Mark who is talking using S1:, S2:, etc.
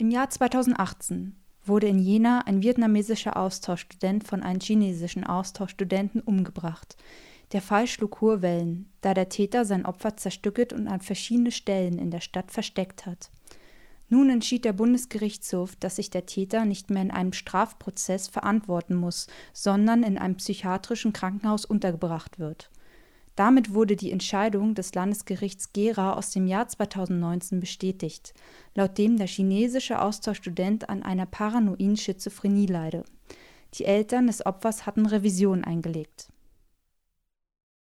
S1: Im Jahr 2018 wurde in Jena ein vietnamesischer Austauschstudent von einem chinesischen Austauschstudenten umgebracht. Der Fall schlug hohe Wellen, da der Täter sein Opfer zerstückelt und an verschiedene Stellen in der Stadt versteckt hat. Nun entschied der Bundesgerichtshof, dass sich der Täter nicht mehr in einem Strafprozess verantworten muss, sondern in einem psychiatrischen Krankenhaus untergebracht wird. Damit wurde die Entscheidung des Landesgerichts Gera aus dem Jahr 2019 bestätigt, laut dem der chinesische Austauschstudent an einer paranoiden Schizophrenie leide. Die Eltern des Opfers hatten Revision eingelegt